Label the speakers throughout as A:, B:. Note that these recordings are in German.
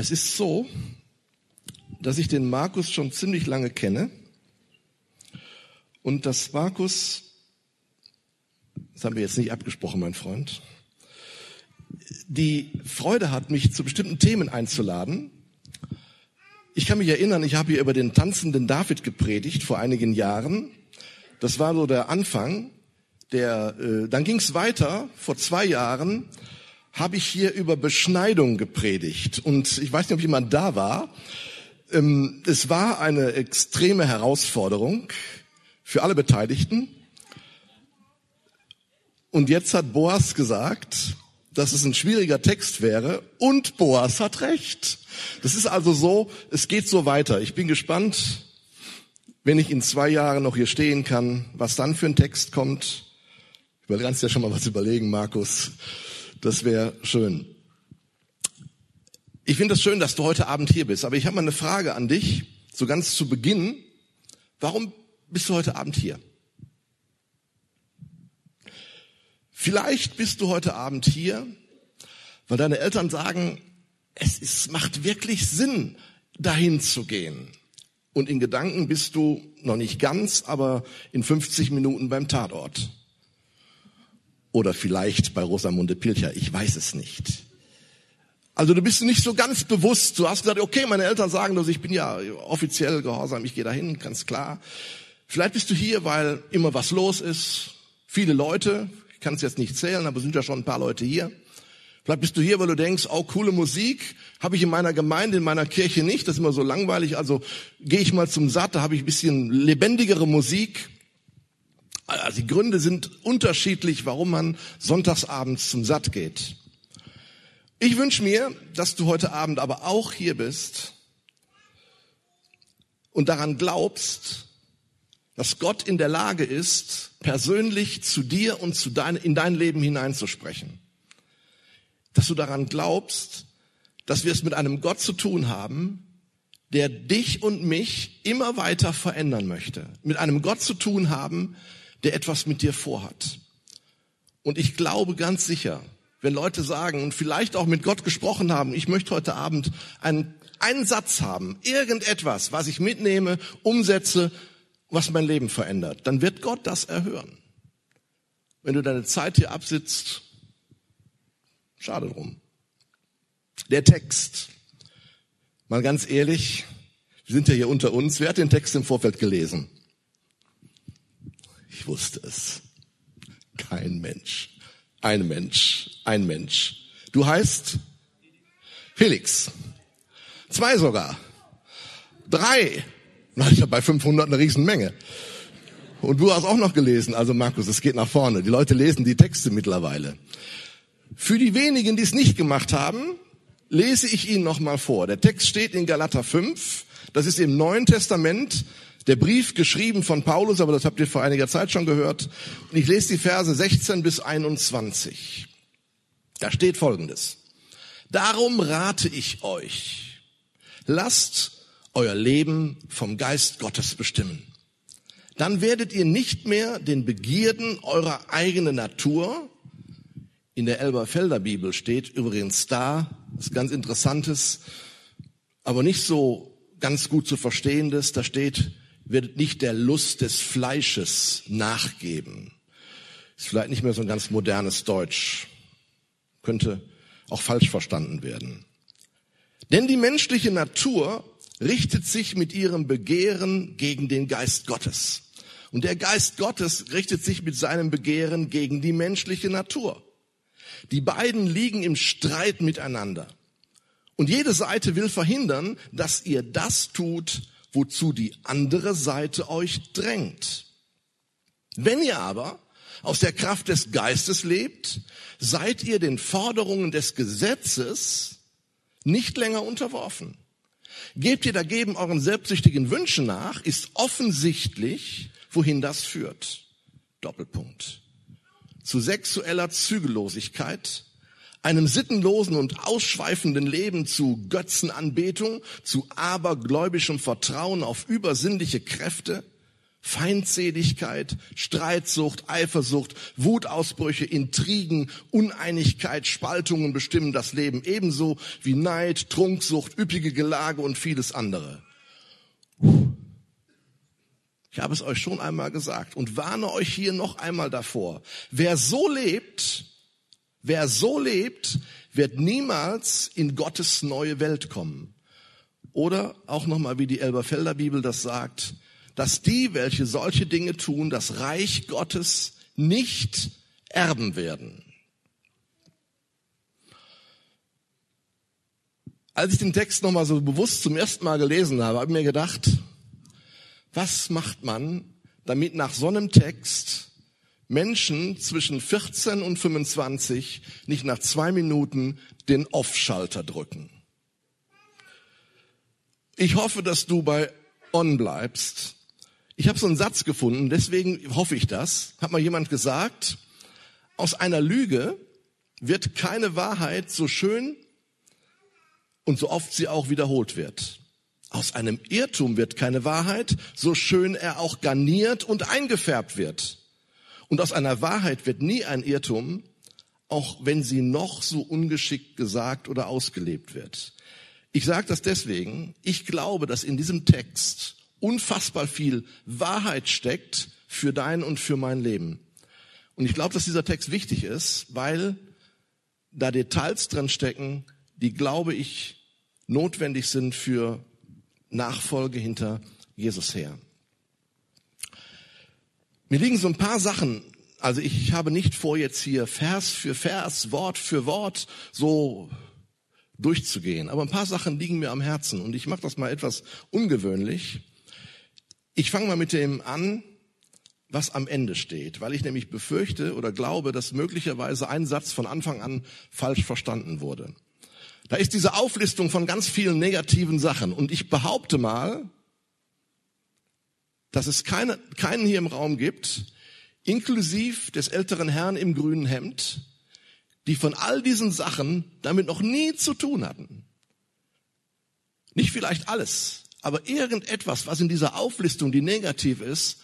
A: Es ist so, dass ich den Markus schon ziemlich lange kenne und dass Markus, das haben wir jetzt nicht abgesprochen, mein Freund, die Freude hat, mich zu bestimmten Themen einzuladen. Ich kann mich erinnern, ich habe hier über den tanzenden David gepredigt vor einigen Jahren. Das war so der Anfang. Der, äh, dann ging es weiter. Vor zwei Jahren habe ich hier über Beschneidung gepredigt. Und ich weiß nicht, ob jemand da war. Ähm, es war eine extreme Herausforderung für alle Beteiligten. Und jetzt hat Boas gesagt, dass es ein schwieriger Text wäre und Boas hat recht. Das ist also so, es geht so weiter. Ich bin gespannt, wenn ich in zwei Jahren noch hier stehen kann, was dann für ein Text kommt. Du kannst ja schon mal was überlegen, Markus. Das wäre schön. Ich finde es schön, dass du heute Abend hier bist, aber ich habe mal eine Frage an dich, so ganz zu Beginn. Warum bist du heute Abend hier? Vielleicht bist du heute Abend hier, weil deine Eltern sagen, es ist, macht wirklich Sinn, dahin zu gehen. Und in Gedanken bist du noch nicht ganz, aber in 50 Minuten beim Tatort. Oder vielleicht bei Rosamunde Pilcher, ich weiß es nicht. Also du bist nicht so ganz bewusst. Du hast gesagt, okay, meine Eltern sagen das, ich bin ja offiziell gehorsam, ich gehe dahin, ganz klar. Vielleicht bist du hier, weil immer was los ist, viele Leute, ich kann es jetzt nicht zählen, aber sind ja schon ein paar Leute hier. Vielleicht bist du hier, weil du denkst, oh, coole Musik habe ich in meiner Gemeinde, in meiner Kirche nicht. Das ist immer so langweilig. Also gehe ich mal zum Satt, da habe ich ein bisschen lebendigere Musik. Also die Gründe sind unterschiedlich, warum man sonntagsabends zum Satt geht. Ich wünsche mir, dass du heute Abend aber auch hier bist und daran glaubst, dass Gott in der Lage ist, persönlich zu dir und zu dein, in dein Leben hineinzusprechen. Dass du daran glaubst, dass wir es mit einem Gott zu tun haben, der dich und mich immer weiter verändern möchte. Mit einem Gott zu tun haben, der etwas mit dir vorhat. Und ich glaube ganz sicher, wenn Leute sagen und vielleicht auch mit Gott gesprochen haben, ich möchte heute Abend einen, einen Satz haben, irgendetwas, was ich mitnehme, umsetze was mein Leben verändert, dann wird Gott das erhören. Wenn du deine Zeit hier absitzt, schade drum. Der Text. Mal ganz ehrlich, wir sind ja hier unter uns. Wer hat den Text im Vorfeld gelesen? Ich wusste es. Kein Mensch. Ein Mensch. Ein Mensch. Du heißt Felix. Zwei sogar. Drei. Na, ich habe bei 500 eine Riesenmenge. Und du hast auch noch gelesen, also Markus, es geht nach vorne. Die Leute lesen die Texte mittlerweile. Für die wenigen, die es nicht gemacht haben, lese ich Ihnen nochmal vor. Der Text steht in Galater 5. Das ist im Neuen Testament der Brief geschrieben von Paulus, aber das habt ihr vor einiger Zeit schon gehört. Und ich lese die Verse 16 bis 21. Da steht Folgendes. Darum rate ich euch, lasst euer Leben vom Geist Gottes bestimmen. Dann werdet ihr nicht mehr den Begierden eurer eigenen Natur, in der Elberfelder Bibel steht übrigens da, ist ganz interessantes, aber nicht so ganz gut zu verstehendes, da steht, werdet nicht der Lust des Fleisches nachgeben. Ist vielleicht nicht mehr so ein ganz modernes Deutsch. Könnte auch falsch verstanden werden. Denn die menschliche Natur richtet sich mit ihrem Begehren gegen den Geist Gottes. Und der Geist Gottes richtet sich mit seinem Begehren gegen die menschliche Natur. Die beiden liegen im Streit miteinander. Und jede Seite will verhindern, dass ihr das tut, wozu die andere Seite euch drängt. Wenn ihr aber aus der Kraft des Geistes lebt, seid ihr den Forderungen des Gesetzes nicht länger unterworfen. Gebt ihr dagegen euren selbstsüchtigen Wünschen nach, ist offensichtlich, wohin das führt. Doppelpunkt. Zu sexueller Zügellosigkeit, einem sittenlosen und ausschweifenden Leben zu Götzenanbetung, zu abergläubischem Vertrauen auf übersinnliche Kräfte Feindseligkeit, Streitsucht, Eifersucht, Wutausbrüche, Intrigen, Uneinigkeit, Spaltungen bestimmen das Leben ebenso wie Neid, Trunksucht, üppige Gelage und vieles andere. Ich habe es euch schon einmal gesagt und warne euch hier noch einmal davor. Wer so lebt, wer so lebt, wird niemals in Gottes neue Welt kommen. Oder auch nochmal, wie die Elberfelder Bibel das sagt, dass die, welche solche Dinge tun, das Reich Gottes nicht erben werden. Als ich den Text nochmal so bewusst zum ersten Mal gelesen habe, habe ich mir gedacht, was macht man, damit nach so einem Text Menschen zwischen 14 und 25 nicht nach zwei Minuten den Off-Schalter drücken? Ich hoffe, dass du bei On bleibst. Ich habe so einen Satz gefunden, deswegen hoffe ich das. Hat mal jemand gesagt, aus einer Lüge wird keine Wahrheit so schön und so oft sie auch wiederholt wird. Aus einem Irrtum wird keine Wahrheit, so schön er auch garniert und eingefärbt wird. Und aus einer Wahrheit wird nie ein Irrtum, auch wenn sie noch so ungeschickt gesagt oder ausgelebt wird. Ich sage das deswegen, ich glaube, dass in diesem Text unfassbar viel Wahrheit steckt für dein und für mein Leben. Und ich glaube, dass dieser Text wichtig ist, weil da Details drin stecken, die, glaube ich, notwendig sind für Nachfolge hinter Jesus her. Mir liegen so ein paar Sachen, also ich habe nicht vor, jetzt hier Vers für Vers, Wort für Wort so durchzugehen, aber ein paar Sachen liegen mir am Herzen und ich mache das mal etwas ungewöhnlich. Ich fange mal mit dem an, was am Ende steht, weil ich nämlich befürchte oder glaube, dass möglicherweise ein Satz von Anfang an falsch verstanden wurde. Da ist diese Auflistung von ganz vielen negativen Sachen. Und ich behaupte mal, dass es keine, keinen hier im Raum gibt, inklusiv des älteren Herrn im grünen Hemd, die von all diesen Sachen damit noch nie zu tun hatten. Nicht vielleicht alles, aber irgendetwas, was in dieser Auflistung, die negativ ist,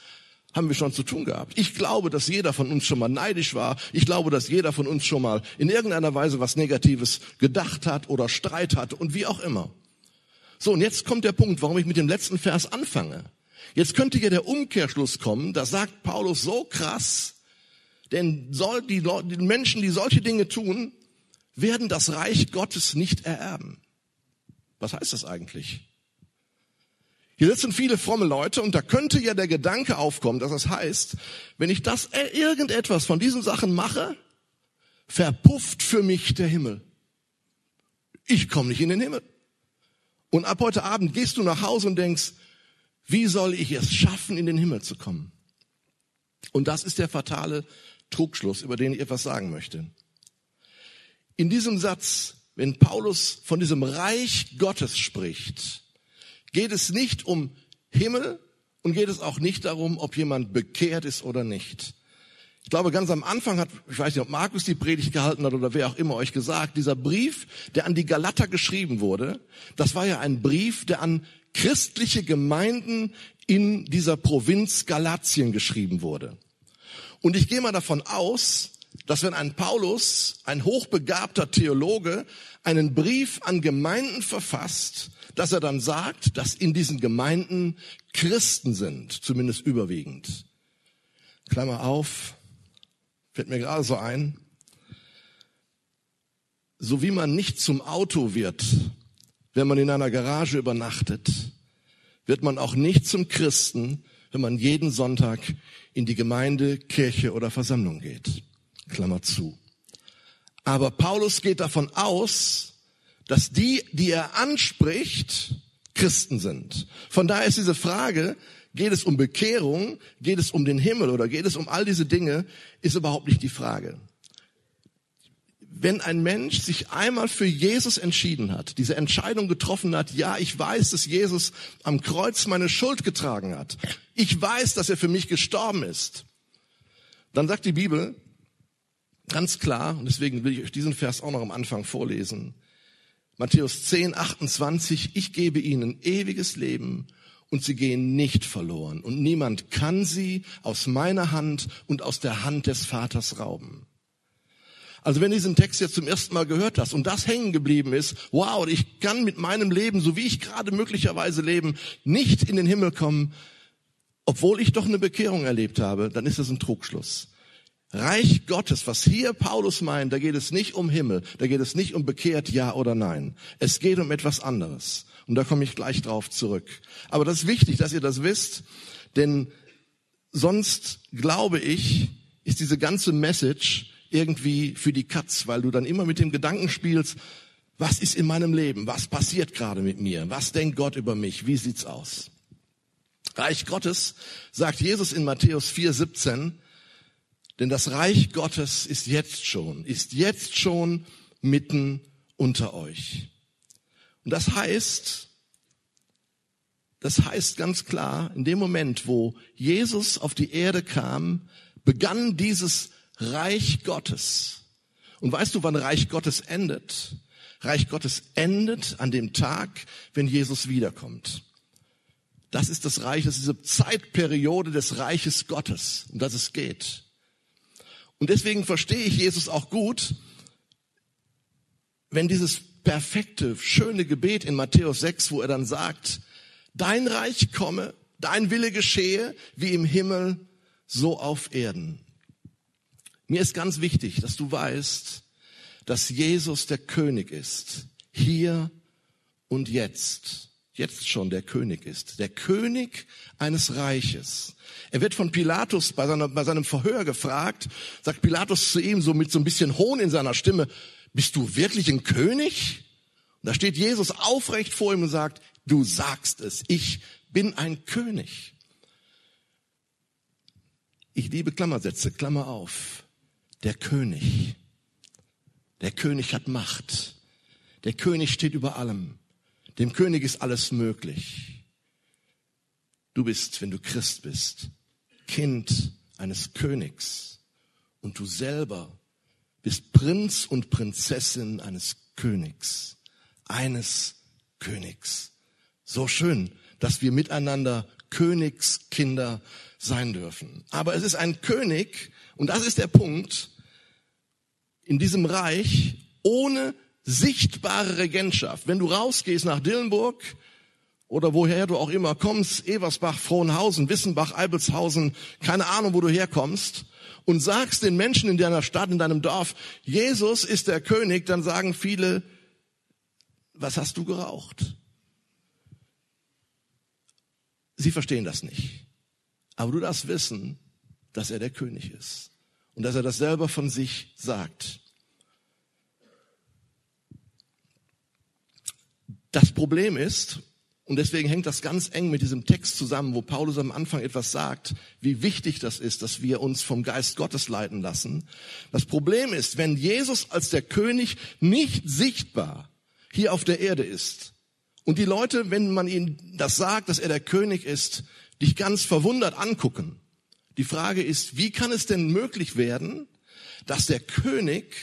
A: haben wir schon zu tun gehabt. Ich glaube, dass jeder von uns schon mal neidisch war. Ich glaube, dass jeder von uns schon mal in irgendeiner Weise was Negatives gedacht hat oder Streit hatte und wie auch immer. So, und jetzt kommt der Punkt, warum ich mit dem letzten Vers anfange. Jetzt könnte ja der Umkehrschluss kommen, da sagt Paulus so krass, denn soll die, die Menschen, die solche Dinge tun, werden das Reich Gottes nicht ererben. Was heißt das eigentlich? Hier sitzen viele fromme Leute und da könnte ja der Gedanke aufkommen, dass das heißt, wenn ich das äh, irgendetwas von diesen Sachen mache, verpufft für mich der Himmel. Ich komme nicht in den Himmel. Und ab heute Abend gehst du nach Hause und denkst, wie soll ich es schaffen, in den Himmel zu kommen? Und das ist der fatale Trugschluss, über den ich etwas sagen möchte. In diesem Satz, wenn Paulus von diesem Reich Gottes spricht, geht es nicht um Himmel und geht es auch nicht darum, ob jemand bekehrt ist oder nicht. Ich glaube, ganz am Anfang hat, ich weiß nicht, ob Markus die Predigt gehalten hat oder wer auch immer euch gesagt, dieser Brief, der an die Galater geschrieben wurde, das war ja ein Brief, der an christliche Gemeinden in dieser Provinz Galatien geschrieben wurde. Und ich gehe mal davon aus, dass wenn ein Paulus, ein hochbegabter Theologe, einen Brief an Gemeinden verfasst, dass er dann sagt, dass in diesen Gemeinden Christen sind, zumindest überwiegend. Klammer auf, fällt mir gerade so ein, so wie man nicht zum Auto wird, wenn man in einer Garage übernachtet, wird man auch nicht zum Christen, wenn man jeden Sonntag in die Gemeinde, Kirche oder Versammlung geht. Klammer zu. Aber Paulus geht davon aus, dass die, die er anspricht, Christen sind. Von daher ist diese Frage, geht es um Bekehrung, geht es um den Himmel oder geht es um all diese Dinge, ist überhaupt nicht die Frage. Wenn ein Mensch sich einmal für Jesus entschieden hat, diese Entscheidung getroffen hat, ja, ich weiß, dass Jesus am Kreuz meine Schuld getragen hat. Ich weiß, dass er für mich gestorben ist. Dann sagt die Bibel ganz klar, und deswegen will ich euch diesen Vers auch noch am Anfang vorlesen, Matthäus 10, 28, ich gebe ihnen ewiges Leben und sie gehen nicht verloren und niemand kann sie aus meiner Hand und aus der Hand des Vaters rauben. Also wenn du diesen Text jetzt zum ersten Mal gehört hast und das hängen geblieben ist, wow, ich kann mit meinem Leben, so wie ich gerade möglicherweise leben, nicht in den Himmel kommen, obwohl ich doch eine Bekehrung erlebt habe, dann ist das ein Trugschluss. Reich Gottes, was hier Paulus meint, da geht es nicht um Himmel, da geht es nicht um bekehrt ja oder nein. Es geht um etwas anderes. Und da komme ich gleich drauf zurück. Aber das ist wichtig, dass ihr das wisst, denn sonst glaube ich, ist diese ganze Message irgendwie für die Katz, weil du dann immer mit dem Gedanken spielst, was ist in meinem Leben? Was passiert gerade mit mir? Was denkt Gott über mich? Wie sieht's aus? Reich Gottes, sagt Jesus in Matthäus 4, 17, denn das Reich Gottes ist jetzt schon, ist jetzt schon mitten unter euch. Und das heißt, das heißt ganz klar, in dem Moment, wo Jesus auf die Erde kam, begann dieses Reich Gottes. Und weißt du, wann Reich Gottes endet? Reich Gottes endet an dem Tag, wenn Jesus wiederkommt. Das ist das Reich, das ist diese Zeitperiode des Reiches Gottes, um das es geht. Und deswegen verstehe ich Jesus auch gut, wenn dieses perfekte, schöne Gebet in Matthäus 6, wo er dann sagt, dein Reich komme, dein Wille geschehe, wie im Himmel, so auf Erden. Mir ist ganz wichtig, dass du weißt, dass Jesus der König ist. Hier und jetzt. Jetzt schon der König ist. Der König eines Reiches. Er wird von Pilatus bei, seiner, bei seinem Verhör gefragt, sagt Pilatus zu ihm so mit so ein bisschen Hohn in seiner Stimme, bist du wirklich ein König? Und da steht Jesus aufrecht vor ihm und sagt, du sagst es, ich bin ein König. Ich liebe Klammersätze, Klammer auf der König. Der König hat Macht. Der König steht über allem. Dem König ist alles möglich. Du bist, wenn du Christ bist, Kind eines Königs. Und du selber bist Prinz und Prinzessin eines Königs. Eines Königs. So schön, dass wir miteinander Königskinder sein dürfen. Aber es ist ein König, und das ist der Punkt, in diesem Reich ohne sichtbare Regentschaft. Wenn du rausgehst nach Dillenburg oder woher du auch immer kommst, Eversbach, Frohnhausen, Wissenbach, Eibelshausen, keine Ahnung, wo du herkommst, und sagst den Menschen in deiner Stadt, in deinem Dorf, Jesus ist der König, dann sagen viele, was hast du geraucht? Sie verstehen das nicht. Aber du darfst wissen, dass er der König ist und dass er das selber von sich sagt. Das Problem ist, und deswegen hängt das ganz eng mit diesem Text zusammen, wo Paulus am Anfang etwas sagt, wie wichtig das ist, dass wir uns vom Geist Gottes leiten lassen. Das Problem ist, wenn Jesus als der König nicht sichtbar hier auf der Erde ist und die Leute, wenn man ihnen das sagt, dass er der König ist, dich ganz verwundert angucken, die Frage ist, wie kann es denn möglich werden, dass der König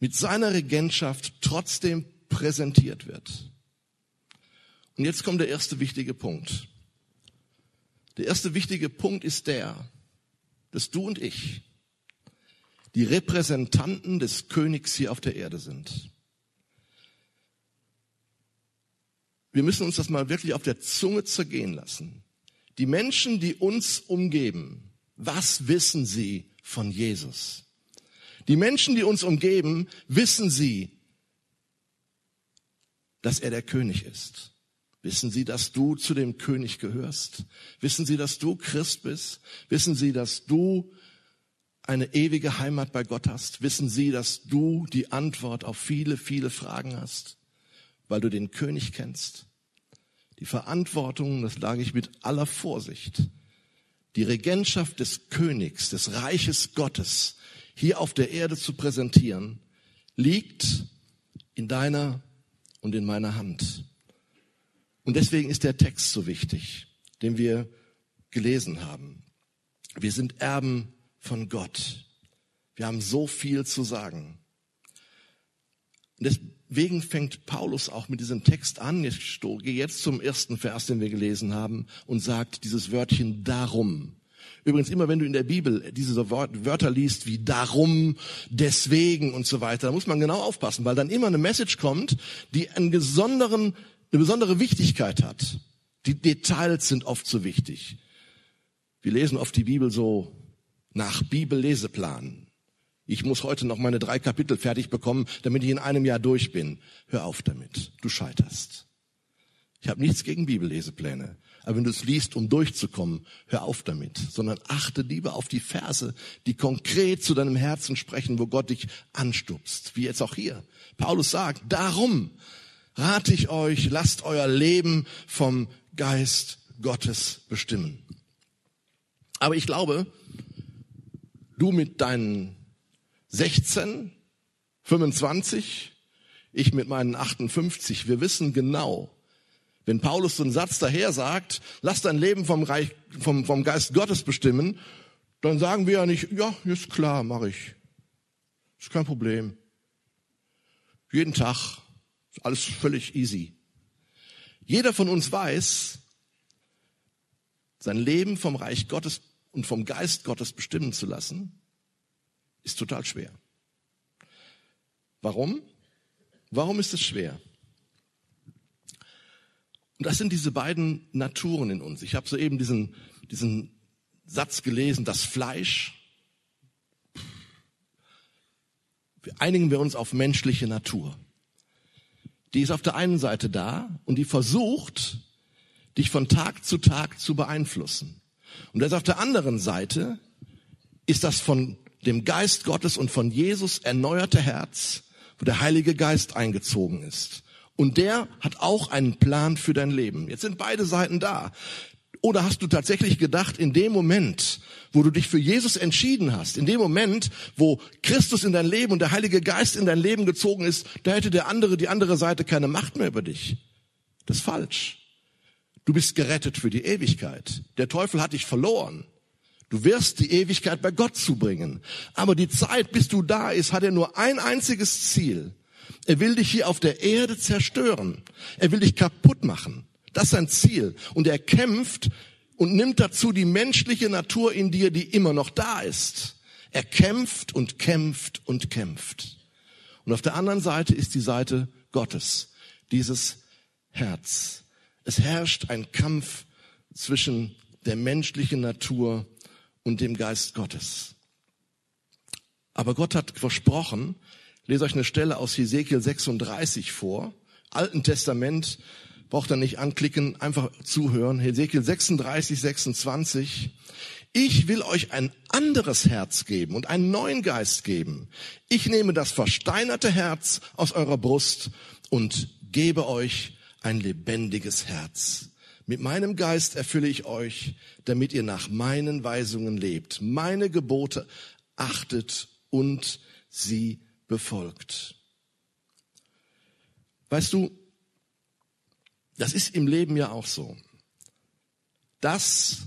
A: mit seiner Regentschaft trotzdem präsentiert wird? Und jetzt kommt der erste wichtige Punkt. Der erste wichtige Punkt ist der, dass du und ich die Repräsentanten des Königs hier auf der Erde sind. Wir müssen uns das mal wirklich auf der Zunge zergehen lassen. Die Menschen, die uns umgeben, was wissen sie von Jesus? Die Menschen, die uns umgeben, wissen sie, dass er der König ist. Wissen Sie, dass du zu dem König gehörst? Wissen Sie, dass du Christ bist? Wissen Sie, dass du eine ewige Heimat bei Gott hast? Wissen Sie, dass du die Antwort auf viele, viele Fragen hast, weil du den König kennst? Die Verantwortung, das sage ich mit aller Vorsicht, die Regentschaft des Königs, des Reiches Gottes hier auf der Erde zu präsentieren, liegt in deiner und in meiner Hand. Und deswegen ist der Text so wichtig, den wir gelesen haben. Wir sind Erben von Gott. Wir haben so viel zu sagen. Und deswegen fängt Paulus auch mit diesem Text an. Ich gehe jetzt zum ersten Vers, den wir gelesen haben, und sagt dieses Wörtchen darum. Übrigens, immer wenn du in der Bibel diese Wörter liest wie darum, deswegen und so weiter, da muss man genau aufpassen, weil dann immer eine Message kommt, die einen besonderen, eine besondere Wichtigkeit hat. Die Details sind oft so wichtig. Wir lesen oft die Bibel so nach Bibelleseplan. Ich muss heute noch meine drei Kapitel fertig bekommen, damit ich in einem Jahr durch bin. Hör auf damit. Du scheiterst. Ich habe nichts gegen Bibellesepläne. Aber wenn du es liest, um durchzukommen, hör auf damit, sondern achte lieber auf die Verse, die konkret zu deinem Herzen sprechen, wo Gott dich anstupst. Wie jetzt auch hier. Paulus sagt, darum rate ich euch, lasst euer Leben vom Geist Gottes bestimmen. Aber ich glaube, du mit deinen 16, 25, ich mit meinen 58, wir wissen genau, wenn Paulus so einen Satz daher sagt, lass dein Leben vom, Reich, vom, vom Geist Gottes bestimmen, dann sagen wir ja nicht, ja, ist klar, mache ich. Ist kein Problem. Jeden Tag, alles völlig easy. Jeder von uns weiß, sein Leben vom Reich Gottes und vom Geist Gottes bestimmen zu lassen, ist total schwer. Warum? Warum ist es schwer? Und das sind diese beiden Naturen in uns. Ich habe soeben diesen, diesen Satz gelesen, das Fleisch. Einigen wir uns auf menschliche Natur. Die ist auf der einen Seite da und die versucht, dich von Tag zu Tag zu beeinflussen. Und das auf der anderen Seite ist das von dem Geist Gottes und von Jesus erneuerte Herz, wo der Heilige Geist eingezogen ist. Und der hat auch einen Plan für dein Leben. Jetzt sind beide Seiten da. Oder hast du tatsächlich gedacht, in dem Moment, wo du dich für Jesus entschieden hast, in dem Moment, wo Christus in dein Leben und der Heilige Geist in dein Leben gezogen ist, da hätte der andere, die andere Seite keine Macht mehr über dich. Das ist falsch. Du bist gerettet für die Ewigkeit. Der Teufel hat dich verloren. Du wirst die Ewigkeit bei Gott zubringen. Aber die Zeit, bis du da ist, hat er nur ein einziges Ziel. Er will dich hier auf der Erde zerstören. Er will dich kaputt machen. Das ist sein Ziel. Und er kämpft und nimmt dazu die menschliche Natur in dir, die immer noch da ist. Er kämpft und kämpft und kämpft. Und auf der anderen Seite ist die Seite Gottes, dieses Herz. Es herrscht ein Kampf zwischen der menschlichen Natur und dem Geist Gottes. Aber Gott hat versprochen, lese euch eine Stelle aus Hesekiel 36 vor. Alten Testament, braucht ihr nicht anklicken, einfach zuhören. Hesekiel 36, 26. Ich will euch ein anderes Herz geben und einen neuen Geist geben. Ich nehme das versteinerte Herz aus eurer Brust und gebe euch ein lebendiges Herz. Mit meinem Geist erfülle ich euch, damit ihr nach meinen Weisungen lebt, meine Gebote achtet und sie befolgt. Weißt du, das ist im Leben ja auch so. Das,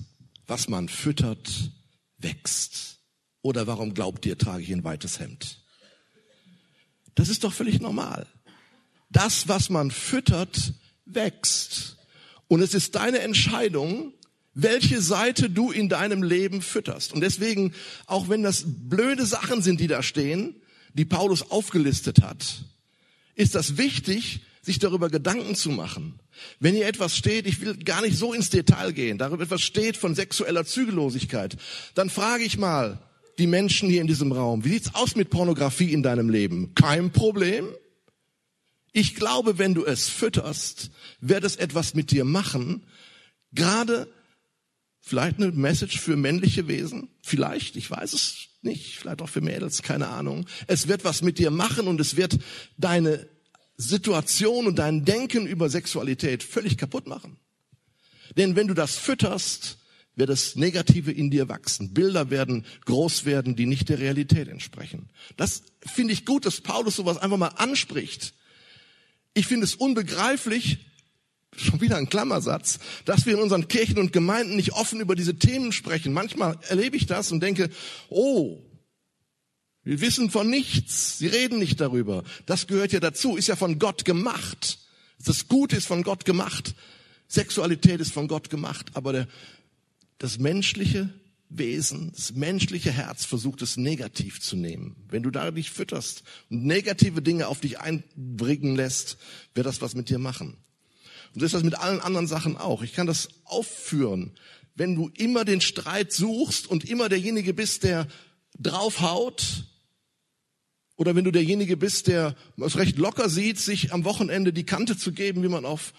A: was man füttert, wächst. Oder warum glaubt ihr, trage ich ein weites Hemd? Das ist doch völlig normal. Das, was man füttert, wächst. Und es ist deine Entscheidung, welche Seite du in deinem Leben fütterst. Und deswegen, auch wenn das blöde Sachen sind, die da stehen, die Paulus aufgelistet hat, ist das wichtig, sich darüber Gedanken zu machen. Wenn hier etwas steht, ich will gar nicht so ins Detail gehen, darüber etwas steht von sexueller Zügellosigkeit, dann frage ich mal die Menschen hier in diesem Raum, wie sieht's aus mit Pornografie in deinem Leben? Kein Problem? Ich glaube, wenn du es fütterst, wird es etwas mit dir machen, gerade Vielleicht eine Message für männliche Wesen? Vielleicht, ich weiß es nicht. Vielleicht auch für Mädels, keine Ahnung. Es wird was mit dir machen und es wird deine Situation und dein Denken über Sexualität völlig kaputt machen. Denn wenn du das fütterst, wird das Negative in dir wachsen. Bilder werden groß werden, die nicht der Realität entsprechen. Das finde ich gut, dass Paulus sowas einfach mal anspricht. Ich finde es unbegreiflich, schon wieder ein Klammersatz, dass wir in unseren Kirchen und Gemeinden nicht offen über diese Themen sprechen. Manchmal erlebe ich das und denke, oh, Wir wissen von nichts. Sie reden nicht darüber. Das gehört ja dazu. Ist ja von Gott gemacht. Das Gute ist von Gott gemacht. Sexualität ist von Gott gemacht. Aber der, das menschliche Wesen, das menschliche Herz versucht es negativ zu nehmen. Wenn du da dich fütterst und negative Dinge auf dich einbringen lässt, wird das was mit dir machen. Und so ist das mit allen anderen Sachen auch. Ich kann das aufführen. Wenn du immer den Streit suchst und immer derjenige bist, der draufhaut, oder wenn du derjenige bist, der es recht locker sieht, sich am Wochenende die Kante zu geben, wie man auf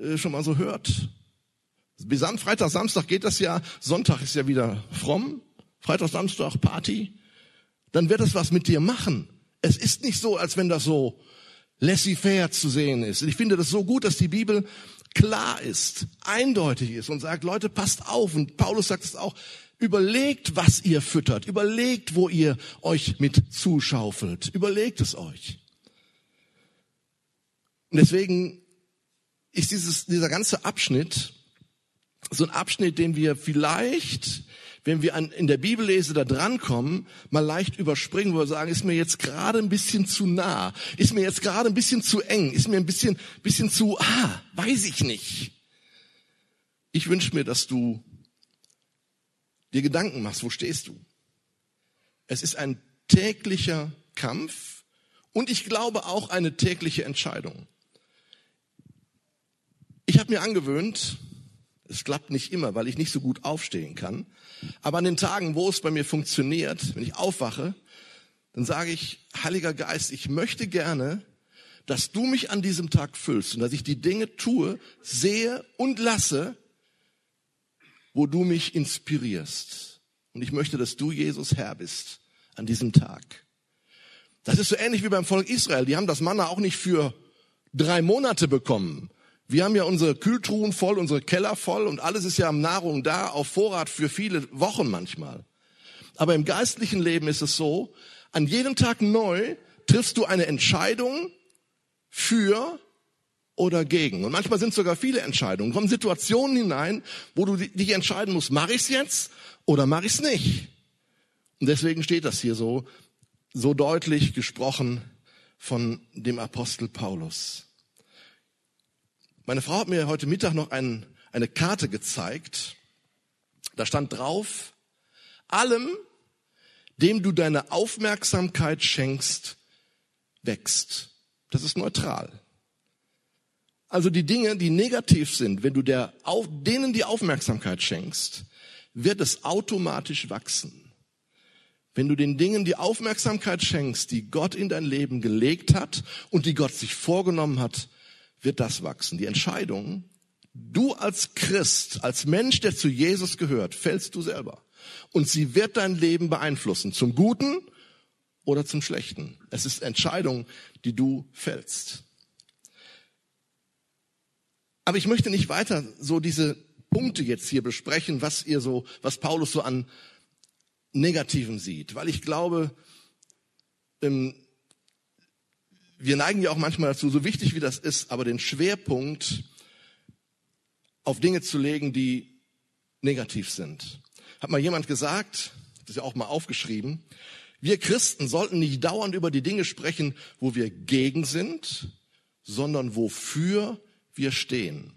A: äh, schon mal so hört. Bis Freitag, Samstag geht das ja, Sonntag ist ja wieder fromm, Freitag, Samstag Party. Dann wird es was mit dir machen. Es ist nicht so, als wenn das so laissez-faire zu sehen ist. Ich finde das so gut, dass die Bibel klar ist, eindeutig ist und sagt, Leute, passt auf. Und Paulus sagt es auch, Überlegt, was ihr füttert. Überlegt, wo ihr euch mit zuschaufelt. Überlegt es euch. Und deswegen ist dieses, dieser ganze Abschnitt so ein Abschnitt, den wir vielleicht, wenn wir an, in der Bibel lese, da drankommen, mal leicht überspringen, wo wir sagen, ist mir jetzt gerade ein bisschen zu nah, ist mir jetzt gerade ein bisschen zu eng, ist mir ein bisschen, bisschen zu, ah, weiß ich nicht. Ich wünsche mir, dass du dir Gedanken machst, wo stehst du? Es ist ein täglicher Kampf und ich glaube auch eine tägliche Entscheidung. Ich habe mir angewöhnt, es klappt nicht immer, weil ich nicht so gut aufstehen kann, aber an den Tagen, wo es bei mir funktioniert, wenn ich aufwache, dann sage ich, Heiliger Geist, ich möchte gerne, dass du mich an diesem Tag füllst und dass ich die Dinge tue, sehe und lasse, wo du mich inspirierst. Und ich möchte, dass du, Jesus, Herr bist an diesem Tag. Das ist so ähnlich wie beim Volk Israel. Die haben das Manna auch nicht für drei Monate bekommen. Wir haben ja unsere Kühltruhen voll, unsere Keller voll und alles ist ja am Nahrung da, auf Vorrat für viele Wochen manchmal. Aber im geistlichen Leben ist es so, an jedem Tag neu triffst du eine Entscheidung für oder gegen. Und manchmal sind sogar viele Entscheidungen. Kommen Situationen hinein, wo du dich entscheiden musst, mache ich es jetzt oder mache ich es nicht. Und deswegen steht das hier so, so deutlich gesprochen von dem Apostel Paulus. Meine Frau hat mir heute Mittag noch ein, eine Karte gezeigt. Da stand drauf, allem, dem du deine Aufmerksamkeit schenkst, wächst. Das ist neutral. Also die Dinge, die negativ sind, wenn du der, denen die Aufmerksamkeit schenkst, wird es automatisch wachsen. Wenn du den Dingen die Aufmerksamkeit schenkst, die Gott in dein Leben gelegt hat und die Gott sich vorgenommen hat, wird das wachsen. Die Entscheidung, du als Christ, als Mensch, der zu Jesus gehört, fällst du selber. Und sie wird dein Leben beeinflussen, zum Guten oder zum Schlechten. Es ist Entscheidung, die du fällst. Aber ich möchte nicht weiter so diese Punkte jetzt hier besprechen, was ihr so, was Paulus so an Negativen sieht, weil ich glaube, wir neigen ja auch manchmal dazu, so wichtig wie das ist, aber den Schwerpunkt auf Dinge zu legen, die negativ sind. Hat mal jemand gesagt, das ist ja auch mal aufgeschrieben, wir Christen sollten nicht dauernd über die Dinge sprechen, wo wir gegen sind, sondern wofür wir stehen.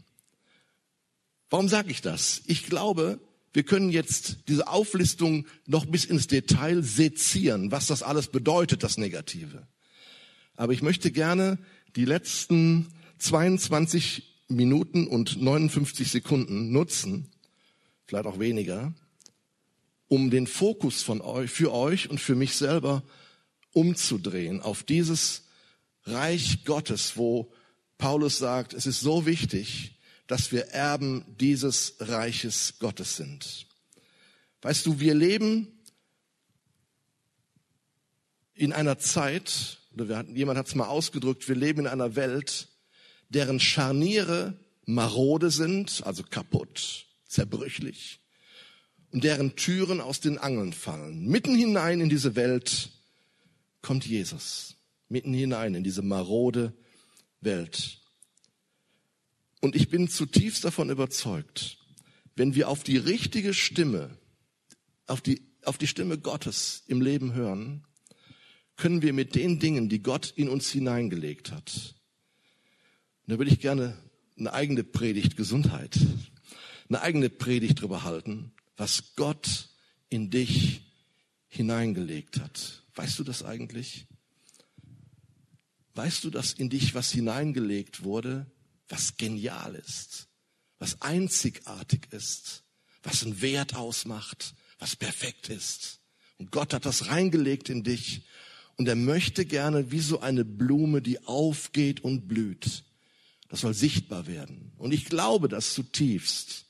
A: Warum sage ich das? Ich glaube, wir können jetzt diese Auflistung noch bis ins Detail sezieren, was das alles bedeutet, das Negative. Aber ich möchte gerne die letzten 22 Minuten und 59 Sekunden nutzen, vielleicht auch weniger, um den Fokus von euch, für euch und für mich selber umzudrehen auf dieses Reich Gottes, wo Paulus sagt, es ist so wichtig, dass wir Erben dieses Reiches Gottes sind. Weißt du, wir leben in einer Zeit, oder hatten, jemand hat es mal ausgedrückt, wir leben in einer Welt, deren Scharniere marode sind, also kaputt, zerbrüchlich, und deren Türen aus den Angeln fallen. Mitten hinein in diese Welt kommt Jesus, mitten hinein in diese marode Welt. Und ich bin zutiefst davon überzeugt, wenn wir auf die richtige Stimme, auf die, auf die Stimme Gottes im Leben hören, können wir mit den Dingen, die Gott in uns hineingelegt hat. Und da würde ich gerne eine eigene Predigt Gesundheit, eine eigene Predigt drüber halten, was Gott in dich hineingelegt hat. Weißt du das eigentlich? Weißt du, dass in dich was hineingelegt wurde, was genial ist, was einzigartig ist, was einen Wert ausmacht, was perfekt ist? Und Gott hat das reingelegt in dich und er möchte gerne wie so eine Blume, die aufgeht und blüht. Das soll sichtbar werden. Und ich glaube das zutiefst,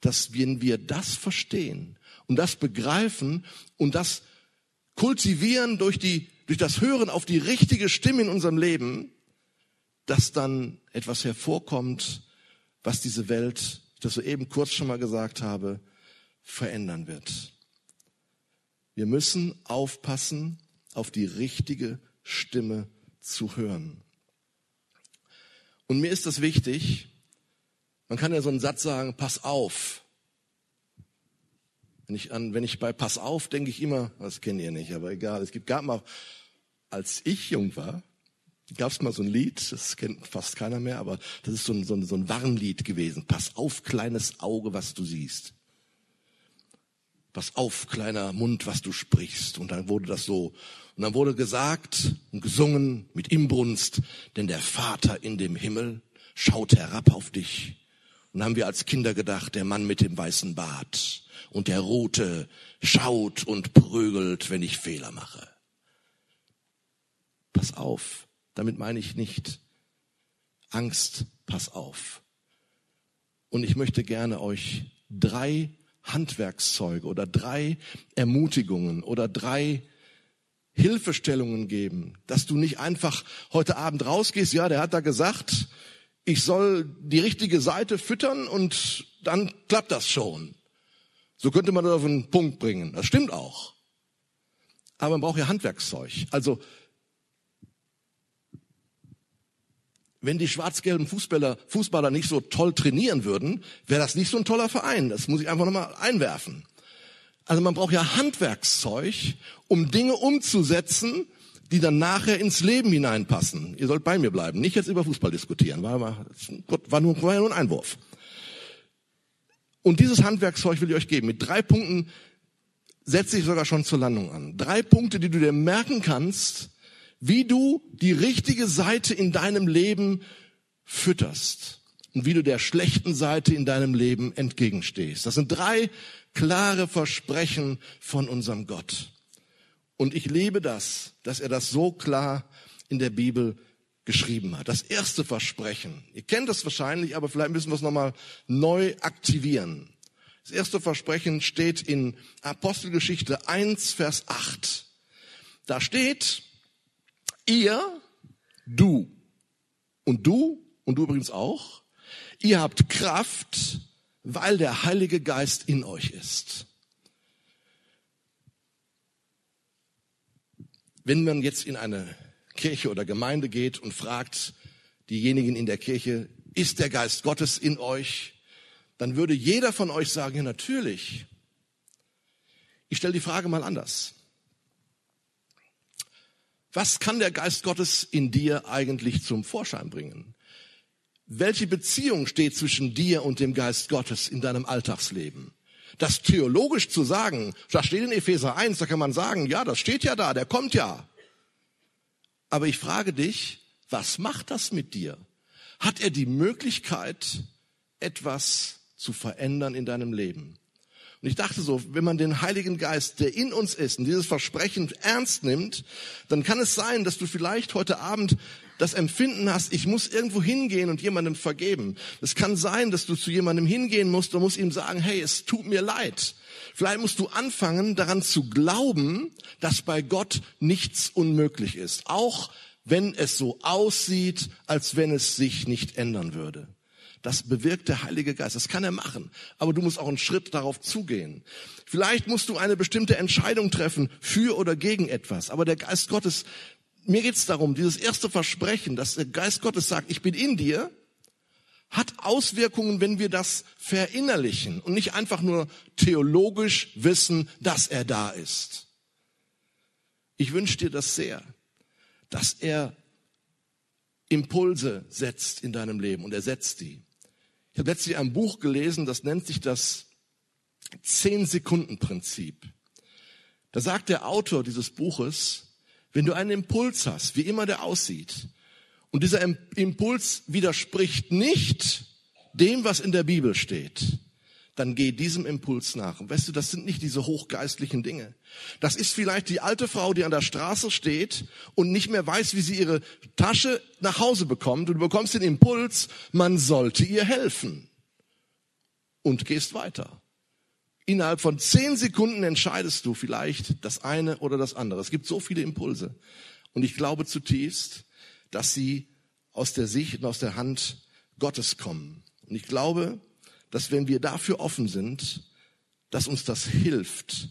A: dass wenn wir das verstehen und das begreifen und das kultivieren durch die, durch das Hören auf die richtige Stimme in unserem Leben, dass dann etwas hervorkommt, was diese Welt, das soeben kurz schon mal gesagt habe, verändern wird. Wir müssen aufpassen, auf die richtige Stimme zu hören. Und mir ist das wichtig, man kann ja so einen Satz sagen, pass auf. Wenn ich, an, wenn ich bei Pass auf denke ich immer, das kennt ihr nicht, aber egal. Es gibt, gab mal, als ich jung war, gab es mal so ein Lied, das kennt fast keiner mehr, aber das ist so ein, so ein, so ein Warnlied gewesen. Pass auf, kleines Auge, was du siehst. Pass auf, kleiner Mund, was du sprichst. Und dann wurde das so, und dann wurde gesagt und gesungen mit Imbrunst, denn der Vater in dem Himmel schaut herab auf dich. Und haben wir als Kinder gedacht, der Mann mit dem weißen Bart und der Rote schaut und prügelt, wenn ich Fehler mache. Pass auf, damit meine ich nicht Angst, pass auf. Und ich möchte gerne euch drei Handwerkszeuge oder drei Ermutigungen oder drei Hilfestellungen geben, dass du nicht einfach heute Abend rausgehst, ja, der hat da gesagt, ich soll die richtige Seite füttern und dann klappt das schon. So könnte man das auf einen Punkt bringen. Das stimmt auch. Aber man braucht ja Handwerkszeug. Also, wenn die schwarz-gelben Fußballer, Fußballer nicht so toll trainieren würden, wäre das nicht so ein toller Verein. Das muss ich einfach nochmal einwerfen. Also man braucht ja Handwerkszeug, um Dinge umzusetzen, die dann nachher ins Leben hineinpassen. Ihr sollt bei mir bleiben, nicht jetzt über Fußball diskutieren. War, war, war, nur, war nur ein Einwurf. Und dieses Handwerkszeug will ich euch geben. Mit drei Punkten setze ich sogar schon zur Landung an. Drei Punkte, die du dir merken kannst, wie du die richtige Seite in deinem Leben fütterst und wie du der schlechten Seite in deinem Leben entgegenstehst. Das sind drei klare Versprechen von unserem Gott. Und ich liebe das, dass er das so klar in der Bibel geschrieben hat. Das erste Versprechen. Ihr kennt das wahrscheinlich, aber vielleicht müssen wir es nochmal neu aktivieren. Das erste Versprechen steht in Apostelgeschichte 1, Vers 8. Da steht, ihr, du und du und du übrigens auch, ihr habt Kraft, weil der Heilige Geist in euch ist. Wenn man jetzt in eine Kirche oder Gemeinde geht und fragt diejenigen in der Kirche, ist der Geist Gottes in euch? Dann würde jeder von euch sagen, ja natürlich. Ich stelle die Frage mal anders. Was kann der Geist Gottes in dir eigentlich zum Vorschein bringen? Welche Beziehung steht zwischen dir und dem Geist Gottes in deinem Alltagsleben? Das theologisch zu sagen, das steht in Epheser 1, da kann man sagen, ja, das steht ja da, der kommt ja. Aber ich frage dich, was macht das mit dir? Hat er die Möglichkeit, etwas zu verändern in deinem Leben? Und ich dachte so, wenn man den Heiligen Geist, der in uns ist, und dieses Versprechen ernst nimmt, dann kann es sein, dass du vielleicht heute Abend das Empfinden hast, ich muss irgendwo hingehen und jemandem vergeben. Es kann sein, dass du zu jemandem hingehen musst und musst ihm sagen, hey, es tut mir leid. Vielleicht musst du anfangen, daran zu glauben, dass bei Gott nichts unmöglich ist. Auch wenn es so aussieht, als wenn es sich nicht ändern würde. Das bewirkt der Heilige Geist. Das kann er machen. Aber du musst auch einen Schritt darauf zugehen. Vielleicht musst du eine bestimmte Entscheidung treffen für oder gegen etwas. Aber der Geist Gottes, mir geht es darum, dieses erste Versprechen, dass der Geist Gottes sagt, ich bin in dir, hat Auswirkungen, wenn wir das verinnerlichen und nicht einfach nur theologisch wissen, dass er da ist. Ich wünsche dir das sehr, dass er Impulse setzt in deinem Leben und er setzt die. Ich habe letztlich ein Buch gelesen, das nennt sich das Zehn-Sekunden-Prinzip. Da sagt der Autor dieses Buches, wenn du einen Impuls hast, wie immer der aussieht, und dieser Impuls widerspricht nicht dem, was in der Bibel steht, dann geh diesem Impuls nach. Und weißt du, das sind nicht diese hochgeistlichen Dinge. Das ist vielleicht die alte Frau, die an der Straße steht und nicht mehr weiß, wie sie ihre Tasche nach Hause bekommt. Und du bekommst den Impuls, man sollte ihr helfen. Und gehst weiter. Innerhalb von zehn Sekunden entscheidest du vielleicht das eine oder das andere. Es gibt so viele Impulse. Und ich glaube zutiefst, dass sie aus der Sicht und aus der Hand Gottes kommen. Und ich glaube, dass wenn wir dafür offen sind, dass uns das hilft,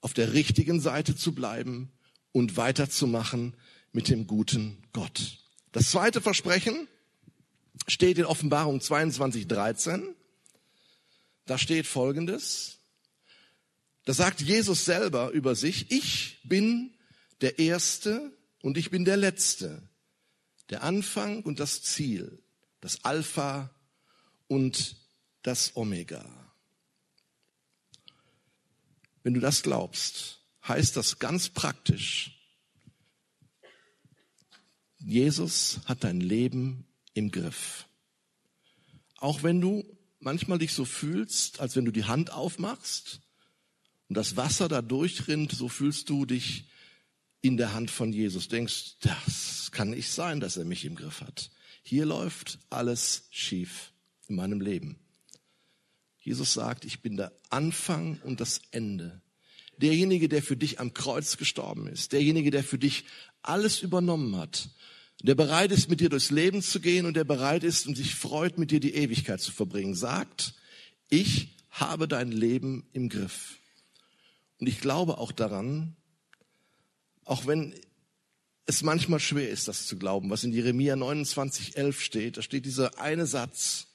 A: auf der richtigen Seite zu bleiben und weiterzumachen mit dem guten Gott. Das zweite Versprechen steht in Offenbarung 22, 13. Da steht Folgendes. Da sagt Jesus selber über sich, ich bin der Erste und ich bin der Letzte, der Anfang und das Ziel, das Alpha und das Omega. Wenn du das glaubst, heißt das ganz praktisch, Jesus hat dein Leben im Griff. Auch wenn du manchmal dich so fühlst, als wenn du die Hand aufmachst und das Wasser da durchrinnt, so fühlst du dich in der Hand von Jesus. Denkst, das kann nicht sein, dass er mich im Griff hat. Hier läuft alles schief in meinem Leben. Jesus sagt, ich bin der Anfang und das Ende. Derjenige, der für dich am Kreuz gestorben ist, derjenige, der für dich alles übernommen hat, der bereit ist, mit dir durchs Leben zu gehen und der bereit ist und sich freut, mit dir die Ewigkeit zu verbringen, sagt, ich habe dein Leben im Griff. Und ich glaube auch daran, auch wenn es manchmal schwer ist, das zu glauben, was in Jeremia 29, 11 steht, da steht dieser eine Satz,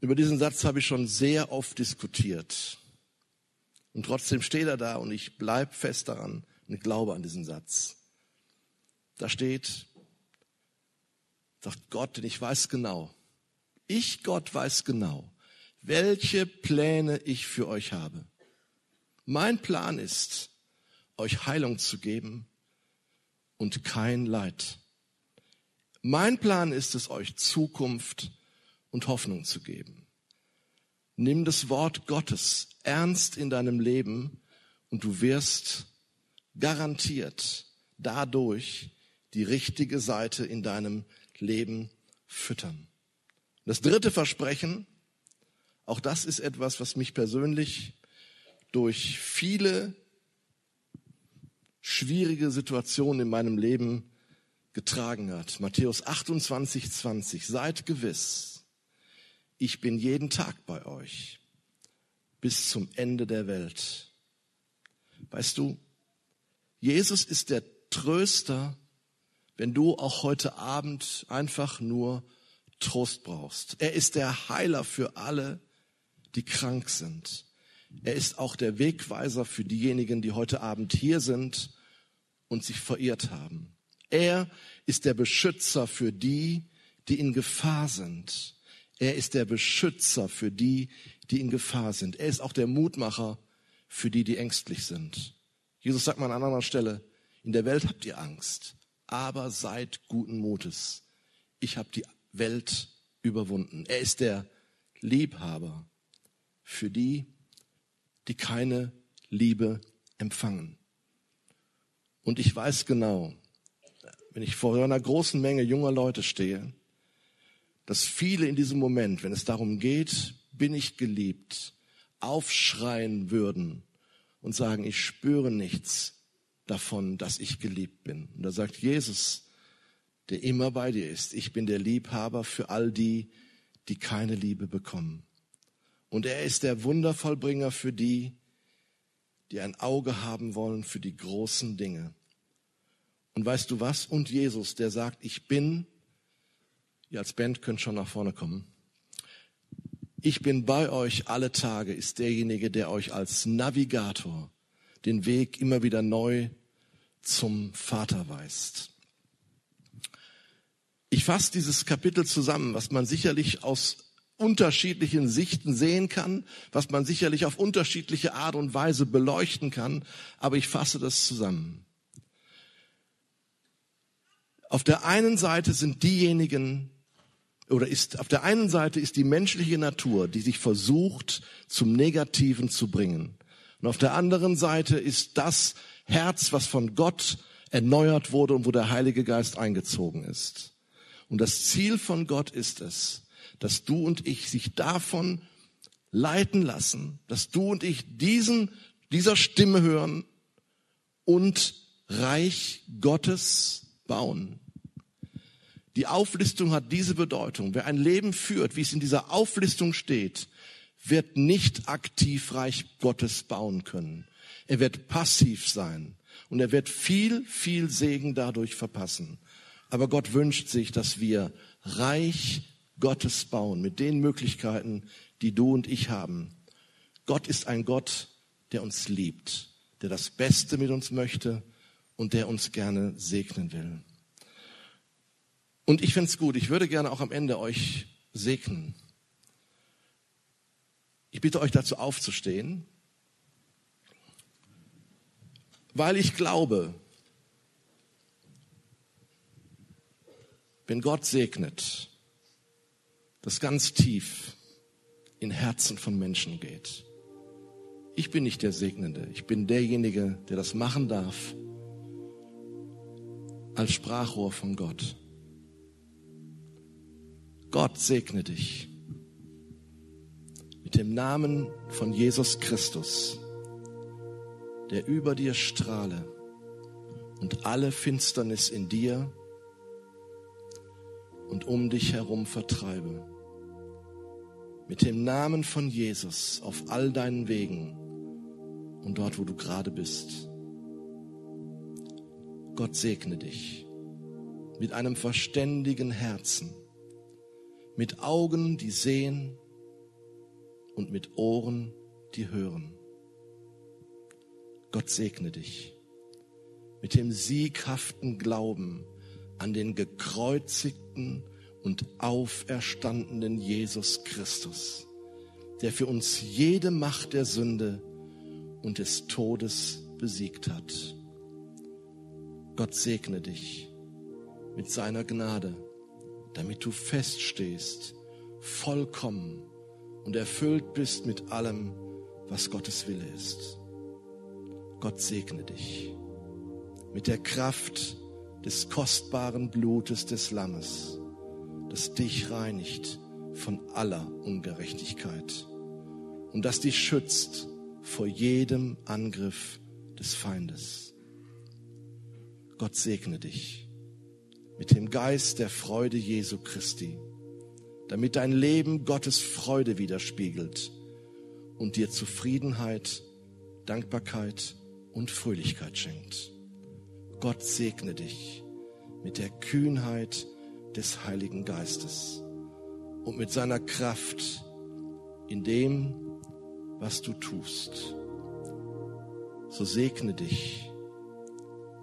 A: über diesen Satz habe ich schon sehr oft diskutiert. Und trotzdem steht er da und ich bleib fest daran und glaube an diesen Satz. Da steht, sagt Gott, denn ich weiß genau, ich Gott weiß genau, welche Pläne ich für euch habe. Mein Plan ist, euch Heilung zu geben und kein Leid. Mein Plan ist es, euch Zukunft und Hoffnung zu geben. Nimm das Wort Gottes ernst in deinem Leben und du wirst garantiert dadurch die richtige Seite in deinem Leben füttern. Das dritte Versprechen, auch das ist etwas, was mich persönlich durch viele schwierige Situationen in meinem Leben getragen hat. Matthäus 28, 20. Seid gewiss, ich bin jeden Tag bei euch bis zum Ende der Welt. Weißt du, Jesus ist der Tröster, wenn du auch heute Abend einfach nur Trost brauchst. Er ist der Heiler für alle, die krank sind. Er ist auch der Wegweiser für diejenigen, die heute Abend hier sind und sich verirrt haben. Er ist der Beschützer für die, die in Gefahr sind. Er ist der Beschützer für die, die in Gefahr sind. Er ist auch der Mutmacher für die, die ängstlich sind. Jesus sagt mal an anderer Stelle, in der Welt habt ihr Angst, aber seid guten Mutes. Ich habe die Welt überwunden. Er ist der Liebhaber für die, die keine Liebe empfangen. Und ich weiß genau, wenn ich vor einer großen Menge junger Leute stehe, dass viele in diesem Moment, wenn es darum geht, bin ich geliebt, aufschreien würden und sagen, ich spüre nichts davon, dass ich geliebt bin. Und da sagt Jesus, der immer bei dir ist, ich bin der Liebhaber für all die, die keine Liebe bekommen. Und er ist der Wundervollbringer für die, die ein Auge haben wollen für die großen Dinge. Und weißt du was? Und Jesus, der sagt, ich bin Ihr als Band könnt schon nach vorne kommen. Ich bin bei euch alle Tage ist derjenige, der euch als Navigator den Weg immer wieder neu zum Vater weist. Ich fasse dieses Kapitel zusammen, was man sicherlich aus unterschiedlichen Sichten sehen kann, was man sicherlich auf unterschiedliche Art und Weise beleuchten kann, aber ich fasse das zusammen. Auf der einen Seite sind diejenigen, oder ist, auf der einen Seite ist die menschliche Natur, die sich versucht, zum Negativen zu bringen. Und auf der anderen Seite ist das Herz, was von Gott erneuert wurde und wo der Heilige Geist eingezogen ist. Und das Ziel von Gott ist es, dass du und ich sich davon leiten lassen, dass du und ich diesen, dieser Stimme hören und Reich Gottes bauen. Die Auflistung hat diese Bedeutung. Wer ein Leben führt, wie es in dieser Auflistung steht, wird nicht aktiv Reich Gottes bauen können. Er wird passiv sein und er wird viel, viel Segen dadurch verpassen. Aber Gott wünscht sich, dass wir Reich Gottes bauen mit den Möglichkeiten, die du und ich haben. Gott ist ein Gott, der uns liebt, der das Beste mit uns möchte und der uns gerne segnen will. Und ich finde es gut, ich würde gerne auch am Ende euch segnen. Ich bitte euch dazu aufzustehen, weil ich glaube, wenn Gott segnet, das ganz tief in Herzen von Menschen geht. Ich bin nicht der Segnende, ich bin derjenige, der das machen darf als Sprachrohr von Gott. Gott segne dich mit dem Namen von Jesus Christus, der über dir strahle und alle Finsternis in dir und um dich herum vertreibe. Mit dem Namen von Jesus auf all deinen Wegen und dort, wo du gerade bist. Gott segne dich mit einem verständigen Herzen mit Augen, die sehen und mit Ohren, die hören. Gott segne dich mit dem sieghaften Glauben an den gekreuzigten und auferstandenen Jesus Christus, der für uns jede Macht der Sünde und des Todes besiegt hat. Gott segne dich mit seiner Gnade damit du feststehst, vollkommen und erfüllt bist mit allem, was Gottes Wille ist. Gott segne dich mit der Kraft des kostbaren Blutes des Lammes, das dich reinigt von aller Ungerechtigkeit und das dich schützt vor jedem Angriff des Feindes. Gott segne dich mit dem Geist der Freude Jesu Christi, damit dein Leben Gottes Freude widerspiegelt und dir Zufriedenheit, Dankbarkeit und Fröhlichkeit schenkt. Gott segne dich mit der Kühnheit des Heiligen Geistes und mit seiner Kraft in dem, was du tust. So segne dich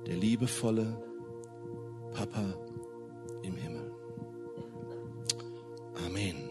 A: der liebevolle Papa im Himmel. Amen.